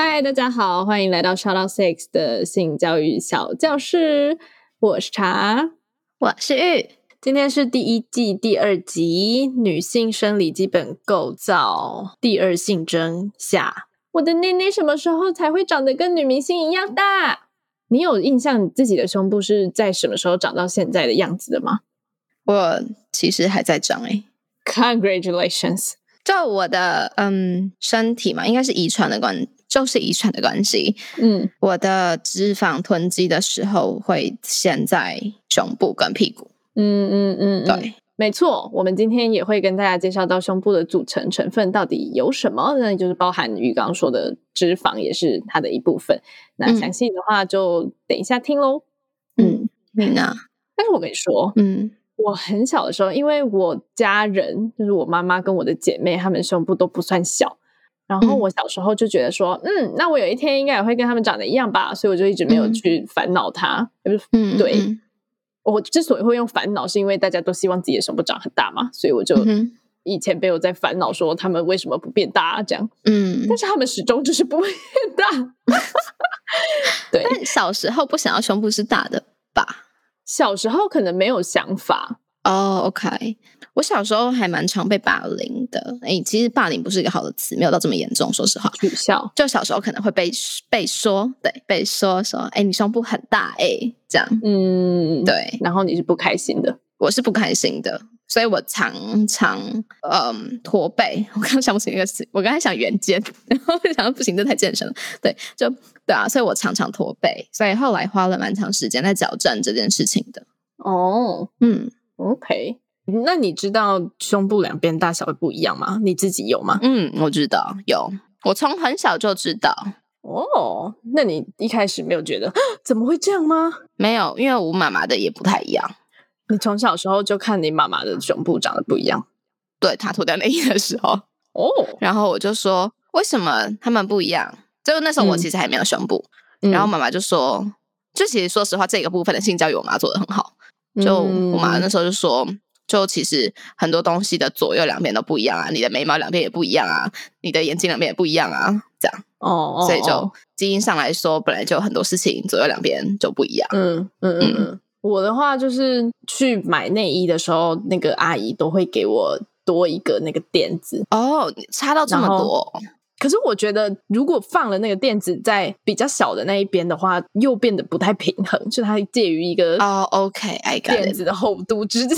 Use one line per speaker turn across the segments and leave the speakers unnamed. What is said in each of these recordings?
嗨，大家好，欢迎来到 Shout Out Sex 的性教育小教室。我是茶，
我是玉。
今天是第一季第二集《女性生理基本构造》第二性征下。我的内内什么时候才会长得跟女明星一样大？你有印象你自己的胸部是在什么时候长到现在的样子的吗？
我其实还在长诶、
Congratulations！
就我的嗯身体嘛，应该是遗传的关，就是遗传的关系。
嗯，
我的脂肪囤积的时候会先在胸部跟屁股。
嗯嗯嗯，嗯
对，
没错。我们今天也会跟大家介绍到胸部的组成成分到底有什么，那就是包含于刚刚说的脂肪也是它的一部分。那
嗯
详细的话就等一下听喽。
嗯，你呢？
但是我跟你说，
嗯
我很小的时候，因为我家人就是我妈妈跟我的姐妹，她们胸部都不算小。然后
嗯
我小时候就觉得说，嗯，那我有一天应该也会跟他们长得一样吧，所以我就一直没有
嗯
去烦恼它。也不是
嗯，
对
嗯
我之所以会用烦恼，是因为大家都希望自己的胸部长很大嘛，所以我就
嗯
以前没有在烦恼说他们为什么不变大、这样，
嗯，
但是他们始终就是不会变大。对，
但小时候不想要胸部是大的吧？
小时候可能没有想法，
哦、o k 我小时候还蛮常被霸凌的。诶，其实霸凌不是一个好的词，没有到这么严重，说实话。
取笑。
就小时候可能会被被说，对，被说说，哎，你胸部很大，哎，这样，
嗯，。
对
然后你是不开心的，
我是不开心的，所以我常常嗯驼背。我刚刚想不起那个词，我刚才想圆肩，然后想到不行，这太健身了。对，就对啊，所以我常常驼背，所以后来花了蛮长时间在矫正这件事情的。
哦
嗯
，OK。那你知道胸部两边大小会不一样吗？你自己有吗？
嗯，我知道有，我从很小就知道。
哦，那你一开始没有觉得怎么会这样吗？
没有，因为我妈妈的也不太一样。
你从小时候就看你妈妈的胸部长得不一样
对她脱掉内衣的时候，
哦，
然后我就说为什么他们不一样？就那时候我
嗯
其实还没有胸部，
嗯
然后妈妈就说，就其实说实话，这个部分的性教育我妈做的很好。就
嗯
我妈那时候就说，就其实很多东西的左右两边都不一样啊，你的眉毛两边也不一样啊，你的眼睛两边也不一样啊，这样，
哦，
所以就
哦
基因上来说，本来就很多事情左右两边就不一样。
嗯嗯嗯嗯，我的话就是去买内衣的时候，那个阿姨都会给我多一个那个垫子。
哦，你差到这么多，
可是我觉得，如果放了那个垫子在比较小的那一边的话，又变得不太平衡，就它介于一个
哦，OK，I、got
垫子的厚度 之间。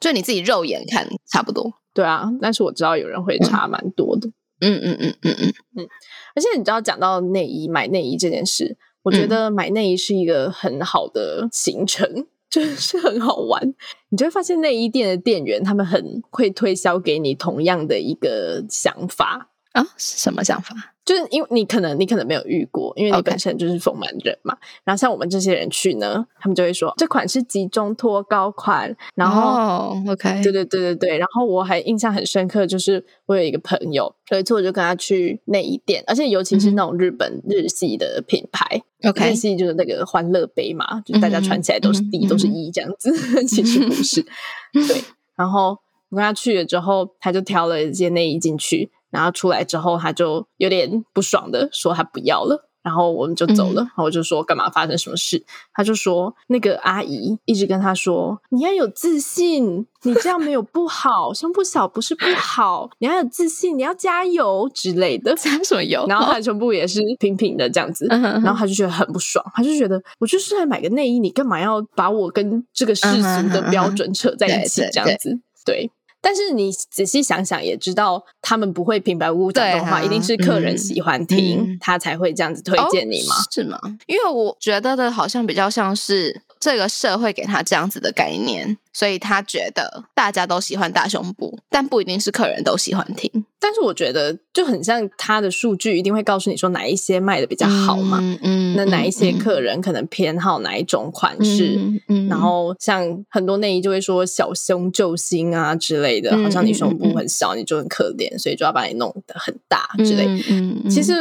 就你自己肉眼看差不多。
对啊，但是我知道有人会差蛮多的。
嗯嗯嗯嗯嗯，
而且你知道，讲到内衣买内衣这件事，我觉得买内衣是一个很好的行程，就是很好玩。你就会发现内衣店的店员他们很会推销给你同样的一个想法，
啊、是什么想法？
就是因为你可能你可能没有遇过，因为你本身就是丰满人嘛。然后像我们这些人去呢，他们就会说这款是集中脱高款，然后。
哦，OK，
对对对对对，然后我还印象很深刻，就是我有一个朋友，有一次我就跟他去内衣店，而且尤其是那种日本日系的品牌，日
OK，
系就是那个欢乐杯嘛，就是大家穿起来都是
嗯
D、都是 E 这样子，其实不是。对，然后我跟他去了之后，他就挑了一件内衣进去，然后出来之后，他就有点不爽的说他不要了。然后我们就走了，然后我就说干嘛发生什么事？他就说那个阿姨一直跟他说你要有自信，你这样没有不好，胸部小不是不好，你要有自信，你要加油之类的。
加什么油？
然后他的胸部也是平平的这样子，
嗯哼哼
然后他就觉得很不爽，他就觉得我就是来买个内衣，你干嘛要把我跟这个世俗的标准扯在一起
嗯哼哼
这样子？对。但是你仔细想想，也知道他们不会平白无故讲这种话，
对啊
一定是客人
嗯
喜欢听，
嗯
他才会这样子推荐你嘛。
哦是吗？因为我觉得的好像比较像是这个社会给他这样子的概念，所以他觉得大家都喜欢大胸部，但不一定是客人都喜欢听。
但是我觉得就很像他的数据一定会告诉你说哪一些卖的比较好嘛，
嗯嗯
那哪一些
嗯
客人可能偏好哪一种款式。
嗯嗯
然后像很多内衣就会说小胸救星啊之类的，
嗯
好像你胸部很小你就很可怜，所以就要把你弄得很大之类。
嗯嗯嗯
其实，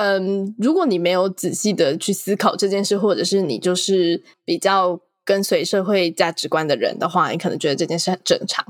嗯，如果你没有仔细的去思考这件事，或者是你就是比较跟随社会价值观的人的话，你可能觉得这件事很正常。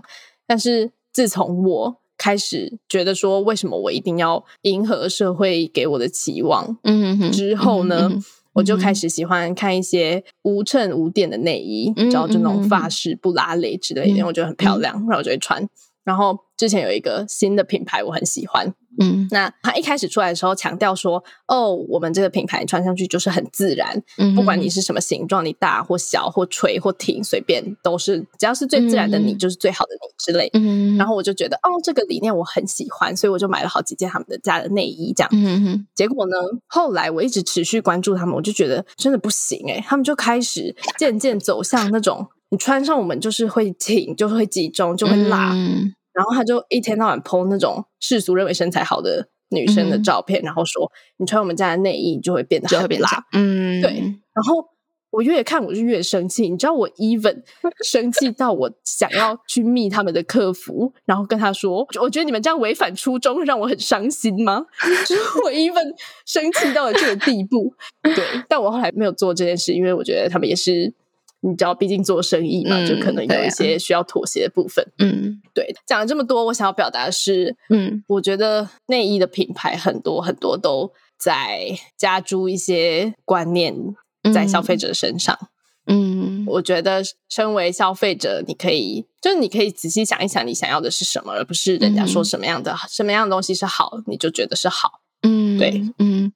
但是自从我开始觉得说，为什么我一定要迎合社会给我的期望
嗯嗯
之后呢？我就开始喜欢看一些无衬无垫的内衣，
嗯
然后就那种发饰不拉蕾之类的，
嗯
我觉得很漂亮，然后我就会穿。然后之前有一个新的品牌，我很喜欢，
嗯。
那他一开始出来的时候强调说：“哦，我们这个品牌穿上去就是很自然，
嗯
不管你是什么形状，你大或小或垂或挺，随便都是，只要是最自然的你，
嗯。
就是最好的你之类。
嗯，
然后我就觉得，哦，这个理念我很喜欢，所以我就买了好几件他们的家的内衣，这样。
嗯嗯
结果呢，后来我一直持续关注他们，我就觉得真的不行诶、他们就开始渐渐走向那种，你穿上我们就是会挺，就是会集中，就会辣，
嗯
然后他就一天到晚 PO 那种世俗认为身材好的女生的
嗯
照片，然后说你穿我们家的内衣就会变得
就会
很辣。
嗯，
对然后我越看我就越生气，你知道我 even 生气到我想要去密他们的客服，然后跟他说，我觉得你们这样违反初衷，会让我很伤心吗？就是我 even 生气到了这个地步。对，但我后来没有做这件事，因为我觉得他们也是。你知道，毕竟做生意嘛，
嗯
就可能有一些需要妥协的部分。
嗯
对，讲了这么多，我想要表达的是，
嗯
我觉得内衣的品牌很多很多都在加诸一些观念在消费者身上。
嗯
我觉得身为消费者，你可以就是你可以仔细想一想，你想要的是什么，而不是人家说
嗯
什么样的、什么样的东西是好，你就觉得是好。
嗯，
对，
嗯。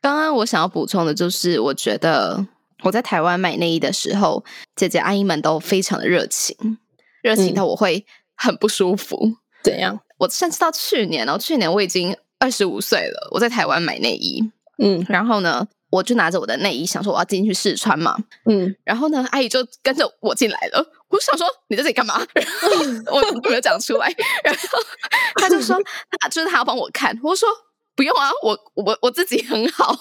刚刚我想要补充的就是，我觉得我在台湾买内衣的时候，姐姐阿姨们都非常的热情，热情
嗯
到我会很不舒服。
怎样？
我甚至到去年哦，去年我已经二十五岁了，我在台湾买内衣，
嗯
然后呢，我就拿着我的内衣，想说我要进去试穿嘛，
嗯，
然后呢，阿姨就跟着我进来了。我想说你在这里干嘛？然后 我没有讲出来。然后他就说，他就是他要帮我看。我说不用啊，我我我自己很好。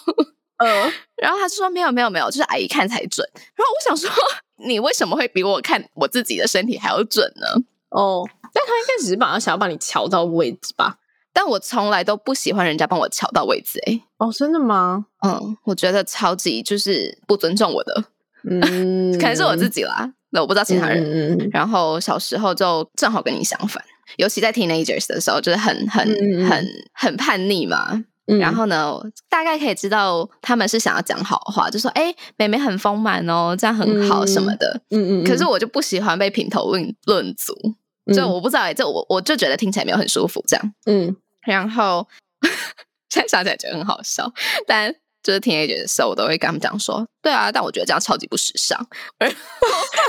呃，
然后他就说没有没有没有，就是阿姨看才准。然后我想说，你为什么会比我看我自己的身体还要准呢？
哦，但他应该只是把想要帮你调到位置吧？
但我从来都不喜欢人家帮我调到位置、欸，
哦，真的吗？
嗯，我觉得超级就是不尊重我的，
嗯，
可能是我自己啦，那我不知道其他人。
嗯嗯
然后小时候就正好跟你相反，尤其在 teenagers 的时候，就是很很、
嗯嗯嗯
很很叛逆嘛。
嗯
然后呢，大概可以知道他们是想要讲好话，就说：“哎、妹妹很丰满哦，这样很好
嗯
什么的。
嗯嗯，
可是我就不喜欢被评头论论足，
嗯
就我不知道哎、这我我就觉得听起来没有很舒服这样。
嗯
然后 现在想起来觉得很好笑，但就是 teenager 的时候，我都会跟他们讲说，对啊，但我觉得这样超级不时尚。然后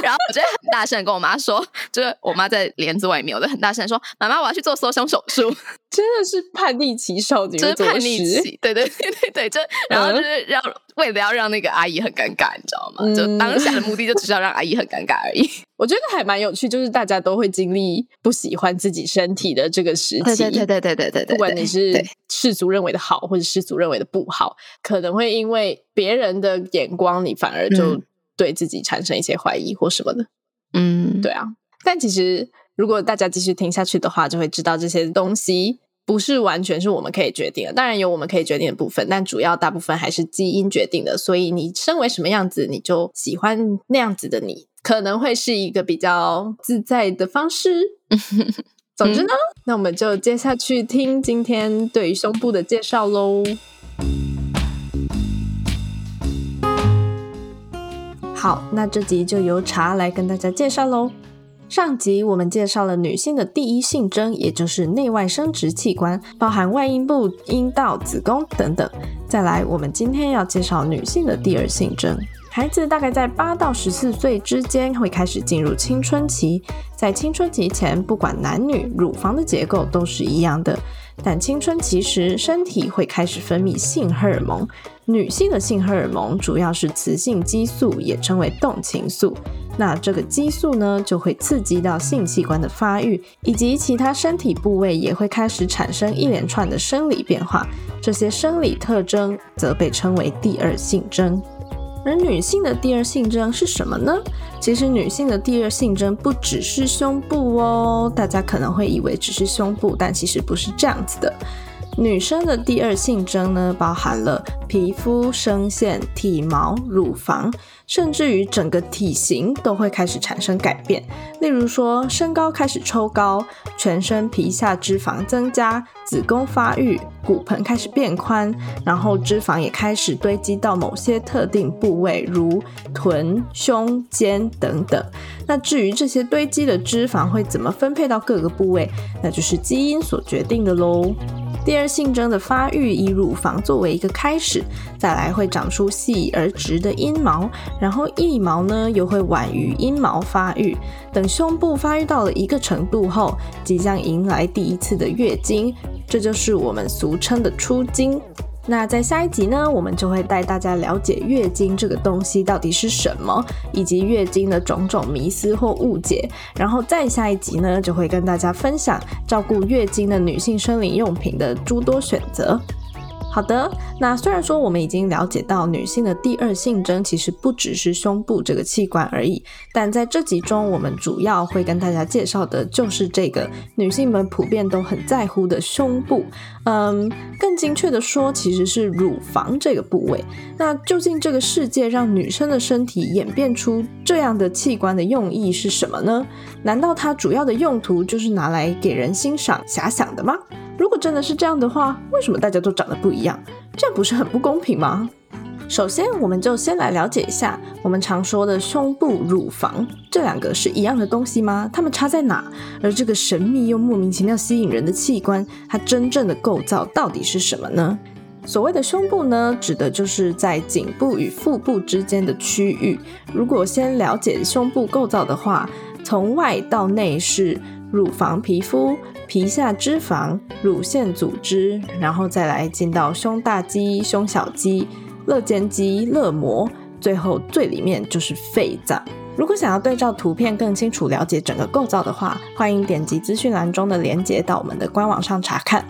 然后我就会很大声地跟我妈说，就是我妈在帘子外面，我就很大声地说，妈妈我要去做缩胸手术，
真的是叛逆期少女，
就是叛逆
期。
期，对对对对对，就然后就是让为了要让那个阿姨很尴尬，你知道吗？就当下的目的就只是要让阿姨很尴尬而已。
我觉得还蛮有趣，就是大家都会经历不喜欢自己身体的这个时期，
对对对对对对对。
不管你是世俗认为的好，或者世俗认为的不好，可能会因为别人的眼光，你反而就对自己产生一些怀疑或什么的。
嗯，
对啊。但其实，如果大家继续听下去的话，就会知道这些东西不是完全是我们可以决定的。当然有我们可以决定的部分，但主要大部分还是基因决定的。所以你身为什么样子，你就喜欢那样子的你，可能会是一个比较自在的方式。总之呢，那我们就接下去听今天对于胸部的介绍喽。好，那这集就由茶来跟大家介绍喽。上集我们介绍了女性的第一性征，也就是内外生殖器官，包含外阴部、阴道、子宫等等。再来，我们今天要介绍女性的第二性征。孩子大概在八到十四岁之间会开始进入青春期，在青春期前，不管男女，乳房的结构都是一样的。
但青春期时身体会开始分泌性荷尔蒙。女性的性荷尔蒙主要是雌性激素，也称为动情素。那这个激素呢，就会刺激到性器官的发育，以及其他身体部位也会开始产生一连串的生理变化。这些生理特征则被称为第二性征。而女性的第二性征是什么呢？其实女性的第二性征不只是胸部哦，大家可能会以为只是胸部，但其实不是这样子的。女生的第二性征呢，包含了皮肤、声线、体毛、乳房，甚至于整个体型都会开始产生改变。例如说，身高开始抽高，全身皮下脂肪增加，子宫发育，骨盆开始变宽，然后脂肪也开始堆积到某些特定部位，如臀、胸、肩等等。那至于这些堆积的脂肪会怎么分配到各个部位，那就是基因所决定的喽。第二性征的发育以乳房作为一个开始，再来会长出细而直的阴毛，然后腋毛呢又会晚于阴毛发育。等胸部发育到了一个程度后，即将迎来第一次的月经，这就是我们俗称的出经。那在下一集呢，我们就会带大家了解月经这个东西到底是什么，以及月经的种种迷思或误解。然后再下一集呢，就会跟大家分享照顾月经的女性生理用品的诸多选择。好的，那虽然说我们已经了解到女性的第二性征其实不只是胸部这个器官而已，但在这集中，我们主要会跟大家介绍的就是这个女性们普遍都很在乎的胸部。嗯，更精确的说，其实是乳房这个部位。那究竟这个世界让女生的身体演变出这样的器官的用意是什么呢？难道它主要的用途就是拿来给人欣赏、遐想的吗？如果真的是这样的话，为什么大家都长得不一样？这样不是很不公平吗？首先，我们就先来了解一下我们常说的胸部、乳房这两个是一样的东西吗？它们差在哪？而这个神秘又莫名其妙吸引人的器官，它真正的构造到底是什么呢？所谓的胸部呢，指的就是在颈部与腹部之间的区域。如果先了解胸部构造的话，从外到内是乳房皮肤。皮下脂肪、乳腺组织，然后再来进到胸大肌、胸小肌、肋间肌、肋膜，最后最里面就是肺脏。如果想要对照图片更清楚了解整个构造的话，欢迎点击资讯栏中的连接到我们的官网上查看。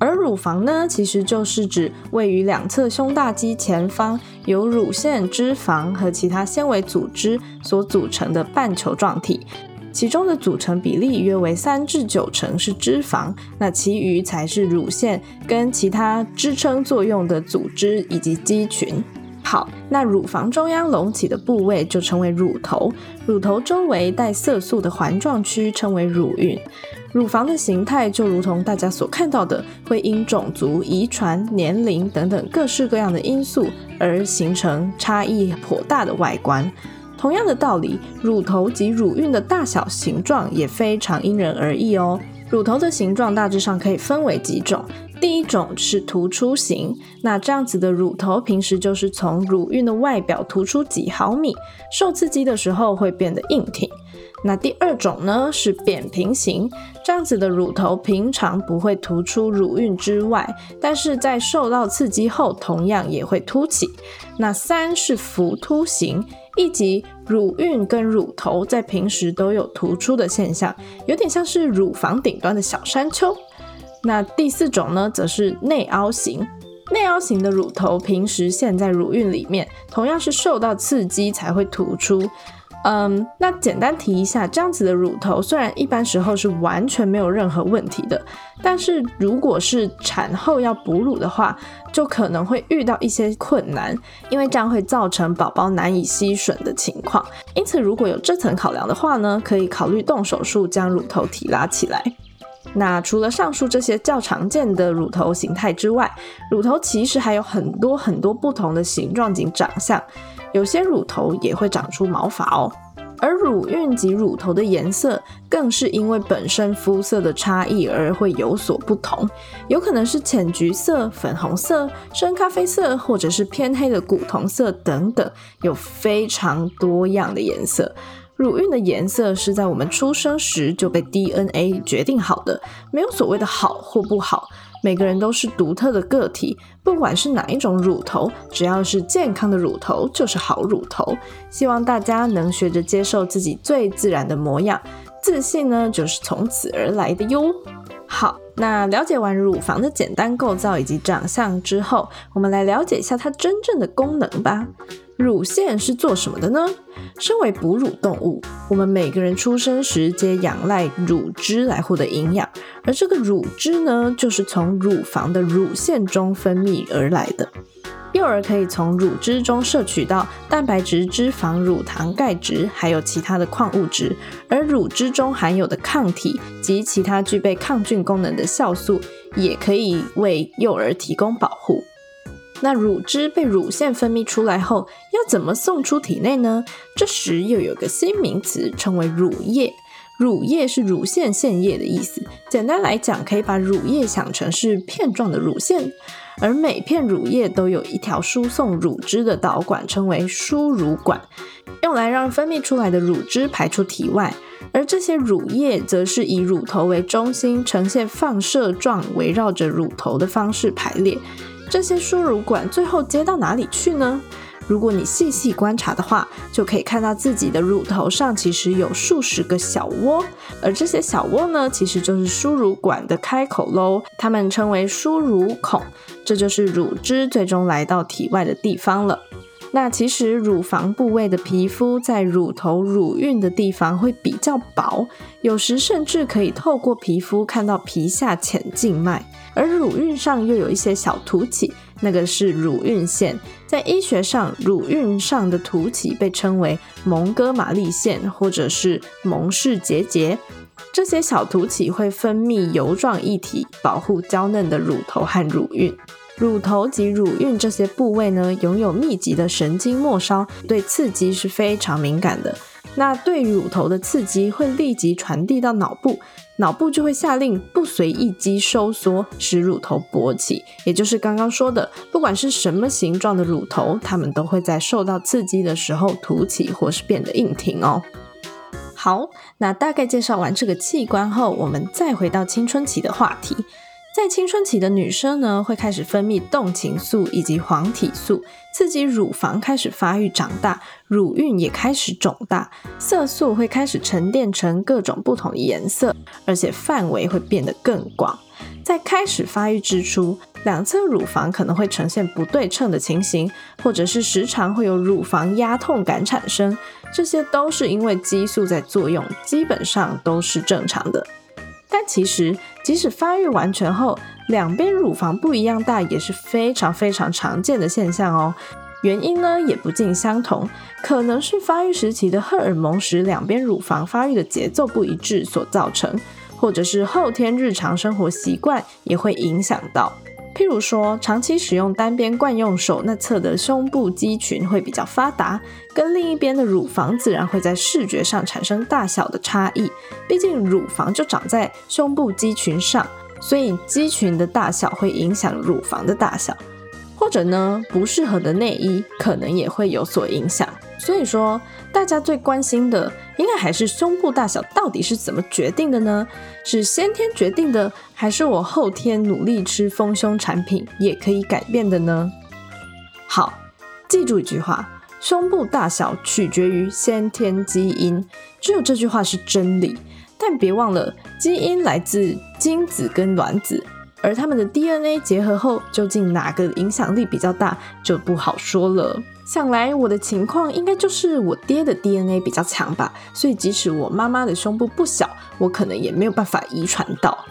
而乳房呢，其实就是指位于两侧胸大肌前方，由乳腺、脂肪和其他纤维组织所组成的半球状体。其中的组成比例约为三至九成是脂肪，那其余才是乳腺跟其他支撑作用的组织以及肌群。好，那乳房中央隆起的部位就称为乳头，乳头周围带色素的环状区称为乳晕。乳房的形态就如同大家所看到的，会因种族、遗传、年龄等等各式各样的因素而形成差异颇大的外观。同样的道理，乳头及乳晕的大小形状也非常因人而异哦。乳头的形状大致上可以分为几种，第一种是突出型，那这样子的乳头平时就是从乳晕的外表突出几毫米，受刺激的时候会变得硬挺。那第二种呢是扁平型，这样子的乳头平常不会突出乳晕之外，但是在受到刺激后同样也会凸起。那三是浮凸型。以及乳晕跟乳头在平时都有突出的现象，有点像是乳房顶端的小山丘。那第四种呢，则是内凹型。内凹型的乳头平时陷在乳晕里面，同样是受到刺激才会突出。嗯，那简单提一下，这样子的乳头虽然一般时候是完全没有任何问题的，但是如果是产后要哺乳的话，就可能会遇到一些困难，因为这样会造成宝宝难以吸吮的情况。因此，如果有这层考量的话呢，可以考虑动手术将乳头提拉起来。那除了上述这些较常见的乳头形态之外，乳头其实还有很多很多不同的形状及长相。有些乳头也会长出毛发哦，而乳晕及乳头的颜色更是因为本身肤色的差异而会有所不同，有可能是浅橘色、粉红色、深咖啡色，或者是偏黑的古铜色等等，有非常多样的颜色。乳晕的颜色是在我们出生时就被 DNA 决定好的，没有所谓的好或不好。每个人都是独特的个体，不管是哪一种乳头，只要是健康的乳头就是好乳头。希望大家能学着接受自己最自然的模样，自信呢就是从此而来的哟。好，那了解完乳房的简单构造以及长相之后，我们来了解一下它真正的功能吧。乳腺是做什么的呢？身为哺乳动物，我们每个人出生时皆仰赖乳汁来获得营养，而这个乳汁呢，就是从乳房的乳腺中分泌而来的。幼儿可以从乳汁中摄取到蛋白质、脂肪、乳糖、钙质，还有其他的矿物质，而乳汁中含有的抗体及其他具备抗菌功能的酵素，也可以为幼儿提供保护。那乳汁被乳腺分泌出来后，要怎么送出体内呢？这时又有个新名词，称为乳液。乳液是乳腺腺液的意思。简单来讲，可以把乳液想成是片状的乳腺，而每片乳液都有一条输送乳汁的导管，称为输乳管，用来让分泌出来的乳汁排出体外。而这些乳液则是以乳头为中心，呈现放射状，围绕着乳头的方式排列。这些输乳管最后接到哪里去呢？如果你细细观察的话，就可以看到自己的乳头上其实有数十个小窝，而这些小窝呢，其实就是输乳管的开口喽，它们称为输乳孔，这就是乳汁最终来到体外的地方了。那其实乳房部位的皮肤在乳头乳晕的地方会比较薄，有时甚至可以透过皮肤看到皮下浅静脉。而乳晕上又有一些小凸起，那个是乳晕腺。在医学上，乳晕上的凸起被称为蒙哥马利线，或者是蒙氏结节。这些小凸起会分泌油状液体，保护娇嫩的乳头和乳晕。乳头及乳晕这些部位呢，拥有密集的神经末梢，对刺激是非常敏感的。那对乳头的刺激会立即传递到脑部。脑部就会下令不随意肌收缩，使乳头勃起，也就是刚刚说的，不管是什么形状的乳头，它们都会在受到刺激的时候凸起或是变得硬挺哦。好，那大概介绍完这个器官后，我们再回到青春期的话题。在青春期的女生呢，会开始分泌动情素以及黄体素，刺激乳房开始发育长大，乳晕也开始肿大，色素会开始沉淀成各种不同的颜色，而且范围会变得更广。在开始发育之初，两侧乳房可能会呈现不对称的情形，或者是时常会有乳房压痛感产生，这些都是因为激素在作用，基本上都是正常的。但其实，即使发育完成后，两边乳房不一样大也是非常非常常见的现象哦。原因呢也不尽相同，可能是发育时期的荷尔蒙使两边乳房发育的节奏不一致所造成，或者是后天日常生活习惯也会影响到。譬如说，长期使用单边惯用手那侧的胸部肌群会比较发达，跟另一边的乳房自然会在视觉上产生大小的差异。毕竟乳房就长在胸部肌群上，所以肌群的大小会影响乳房的大小。或者呢，不适合的内衣可能也会有所影响。所以说，大家最关心的应该还是胸部大小到底是怎么决定的呢？是先天决定的，还是我后天努力吃丰胸产品也可以改变的呢？好，记住一句话：胸部大小取决于先天基因，只有这句话是真理。但别忘了，基因来自精子跟卵子。而他们的 DNA 结合后，究竟哪个影响力比较大，就不好说了。想来我的情况应该就是我爹的 DNA 比较强吧，所以即使我妈妈的胸部不小，我可能也没有办法遗传到。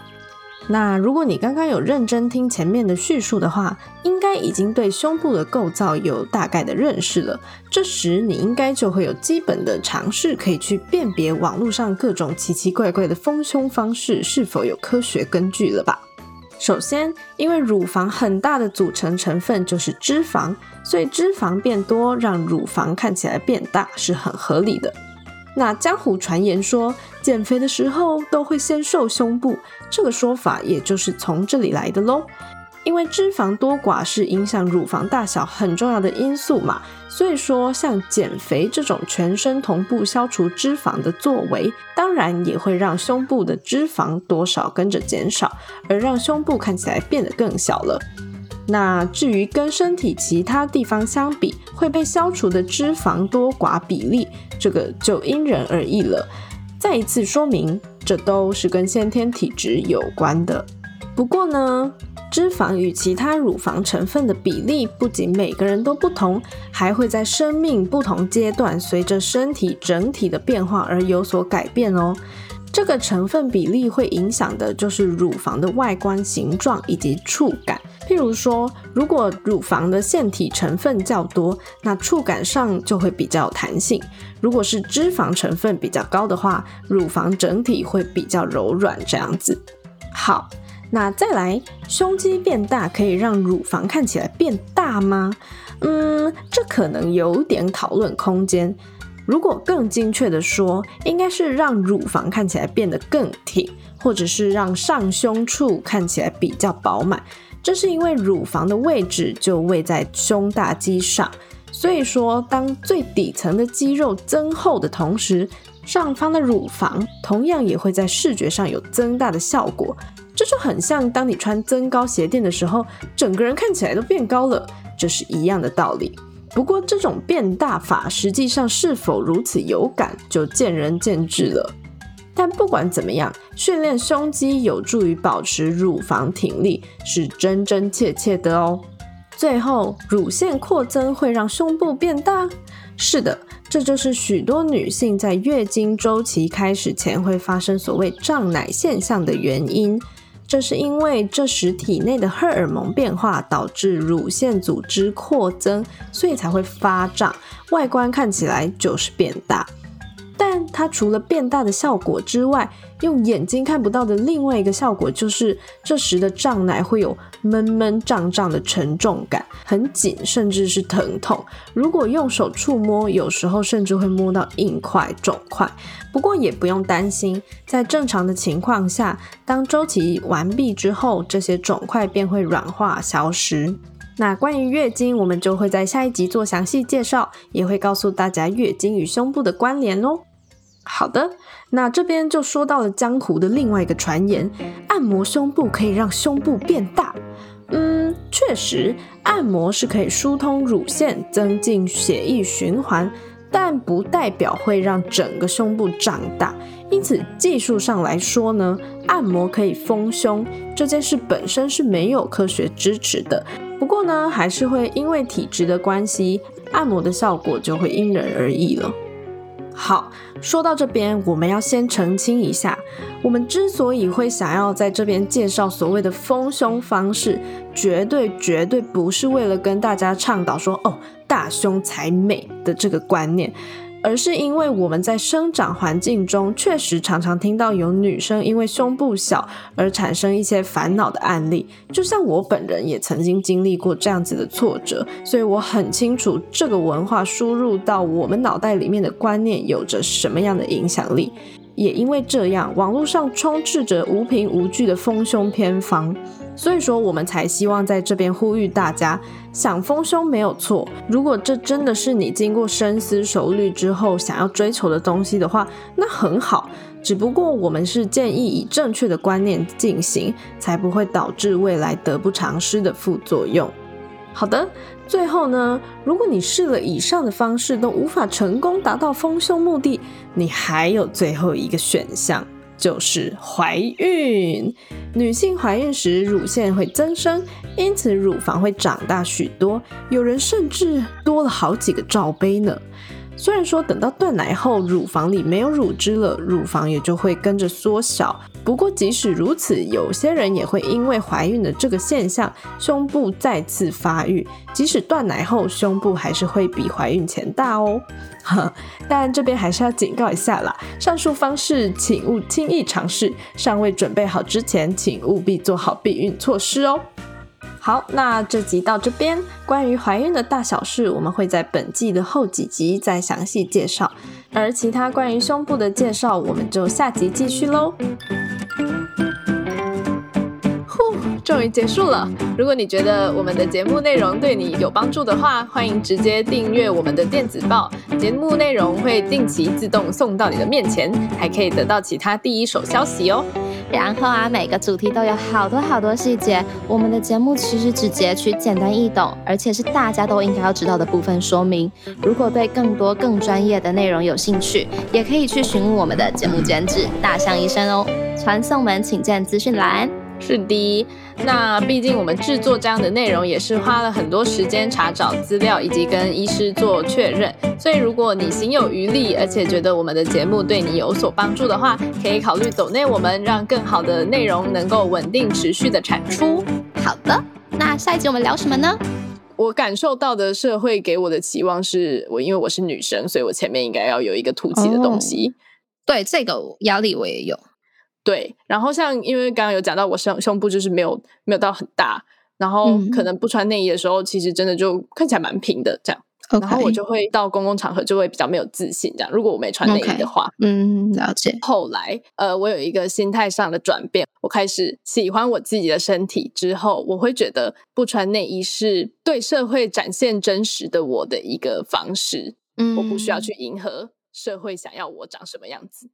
那如果你刚刚有认真听前面的叙述的话，应该已经对胸部的构造有大概的认识了。这时你应该就会有基本的尝试，可以去辨别网络上各种奇奇怪怪的丰胸方式是否有科学根据了吧。首先，因为乳房很大的组成成分就是脂肪，所以脂肪变多让乳房看起来变大是很合理的。那江湖传言说减肥的时候都会先瘦胸部，这个说法也就是从这里来的喽。因为脂肪多寡是影响乳房大小很重要的因素嘛，所以说像减肥这种全身同步消除脂肪的作为，当然也会让胸部的脂肪多少跟着减少，而让胸部看起来变得更小了。那至于跟身体其他地方相比，会被消除的脂肪多寡比例，这个就因人而异了。再一次说明，这都是跟先天体质有关的。不过呢，脂肪与其他乳房成分的比例不仅每个人都不同，还会在生命不同阶段随着身体整体的变化而有所改变哦。这个成分比例会影响的就是乳房的外观形状以及触感。譬如说，如果乳房的腺体成分较多，那触感上就会比较有弹性；如果是脂肪成分比较高的话，乳房整体会比较柔软。这样子，好。那再来，胸肌变大可以让乳房看起来变大吗？嗯，这可能有点讨论空间。如果更精确的说，应该是让乳房看起来变得更挺，或者是让上胸处看起来比较饱满。这是因为乳房的位置就位在胸大肌上，所以说当最底层的肌肉增厚的同时，上方的乳房同样也会在视觉上有增大的效果。这就很像当你穿增高鞋垫的时候，整个人看起来都变高了，这是一样的道理。不过这种变大法实际上是否如此有感，就见仁见智了。但不管怎么样，训练胸肌有助于保持乳房挺立，是真真切切的哦。最后，乳腺扩增会让胸部变大？是的，这就是许多女性在月经周期开始前会发生所谓胀奶现象的原因。这是因为这时体内的荷尔蒙变化导致乳腺组织扩增，所以才会发胀，外观看起来就是变大。但它除了变大的效果之外，用眼睛看不到的另外一个效果就是，这时的胀奶会有闷闷胀胀的沉重感，很紧，甚至是疼痛。如果用手触摸，有时候甚至会摸到硬块、肿块。不过也不用担心，在正常的情况下，当周期完毕之后，这些肿块便会软化消失。那关于月经，我们就会在下一集做详细介绍，也会告诉大家月经与胸部的关联哦。好的，那这边就说到了江湖的另外一个传言，按摩胸部可以让胸部变大。嗯，确实，按摩是可以疏通乳腺，增进血液循环，但不代表会让整个胸部长大。因此，技术上来说呢，按摩可以丰胸这件事本身是没有科学支持的。不过呢，还是会因为体质的关系，按摩的效果就会因人而异了。好，说到这边，我们要先澄清一下，我们之所以会想要在这边介绍所谓的丰胸方式，绝对绝对不是为了跟大家倡导说哦，大胸才美的这个观念。而是因为我们在生长环境中确实常常听到有女生因为胸部小而产生一些烦恼的案例，就像我本人也曾经经历过这样子的挫折，所以我很清楚这个文化输入到我们脑袋里面的观念有着什么样的影响力。也因为这样，网络上充斥着无凭无据的丰胸偏方。所以说，我们才希望在这边呼吁大家，想丰胸没有错。如果这真的是你经过深思熟虑之后想要追求的东西的话，那很好。只不过我们是建议以正确的观念进行，才不会导致未来得不偿失的副作用。好的，最后呢，如果你试了以上的方式都无法成功达到丰胸目的，你还有最后一个选项。就是怀孕，女性怀孕时乳腺会增生，因此乳房会长大许多，有人甚至多了好几个罩杯呢。虽然说等到断奶后，乳房里没有乳汁了，乳房也就会跟着缩小。不过即使如此，有些人也会因为怀孕的这个现象，胸部再次发育。即使断奶后，胸部还是会比怀孕前大哦。但这边还是要警告一下啦，上述方式请勿轻易尝试，尚未准备好之前，请务必做好避孕措施哦。好，那这集到这边，关于怀孕的大小事，我们会在本季的后几集再详细介绍。而其他关于胸部的介绍，我们就下集继续喽。呼，
终于结束了。如果你觉得我们的节目内容对你有帮助的话，欢迎直接订阅我们的电子报，节目内容会定期自动送到你的面前，还可以得到其他第一手消息哦。
然后啊，每个主题都有好多好多细节。我们的节目其实只截取简单易懂，而且是大家都应该要知道的部分说明。如果对更多更专业的内容有兴趣，也可以去询问我们的节目监制大象医生哦。传送门请见资讯栏。
是的，那毕竟我们制作这样的内容也是花了很多时间查找资料，以及跟医师做确认。所以如果你心有余力，而且觉得我们的节目对你有所帮助的话，可以考虑走内我们，让更好的内容能够稳定持续的产出。
好的，那下一集我们聊什么呢？
我感受到的社会给我的期望是我因为我是女生，所以我前面应该要有一个凸起的东西。
对，这个压力我也有。
对，然后像因为刚刚有讲到我胸胸部就是没有没有到很大，然后可能不穿内衣的时候，其实真的就看起来蛮平的这样。然后我就会到公共场合就会比较没有自信这样。如果我没穿内衣的话，
嗯，了解。
后来呃，我有一个心态上的转变，我开始喜欢我自己的身体之后，我会觉得不穿内衣是对社会展现真实的我的一个方式。嗯，我不需要去迎合社会想要我长什么样子。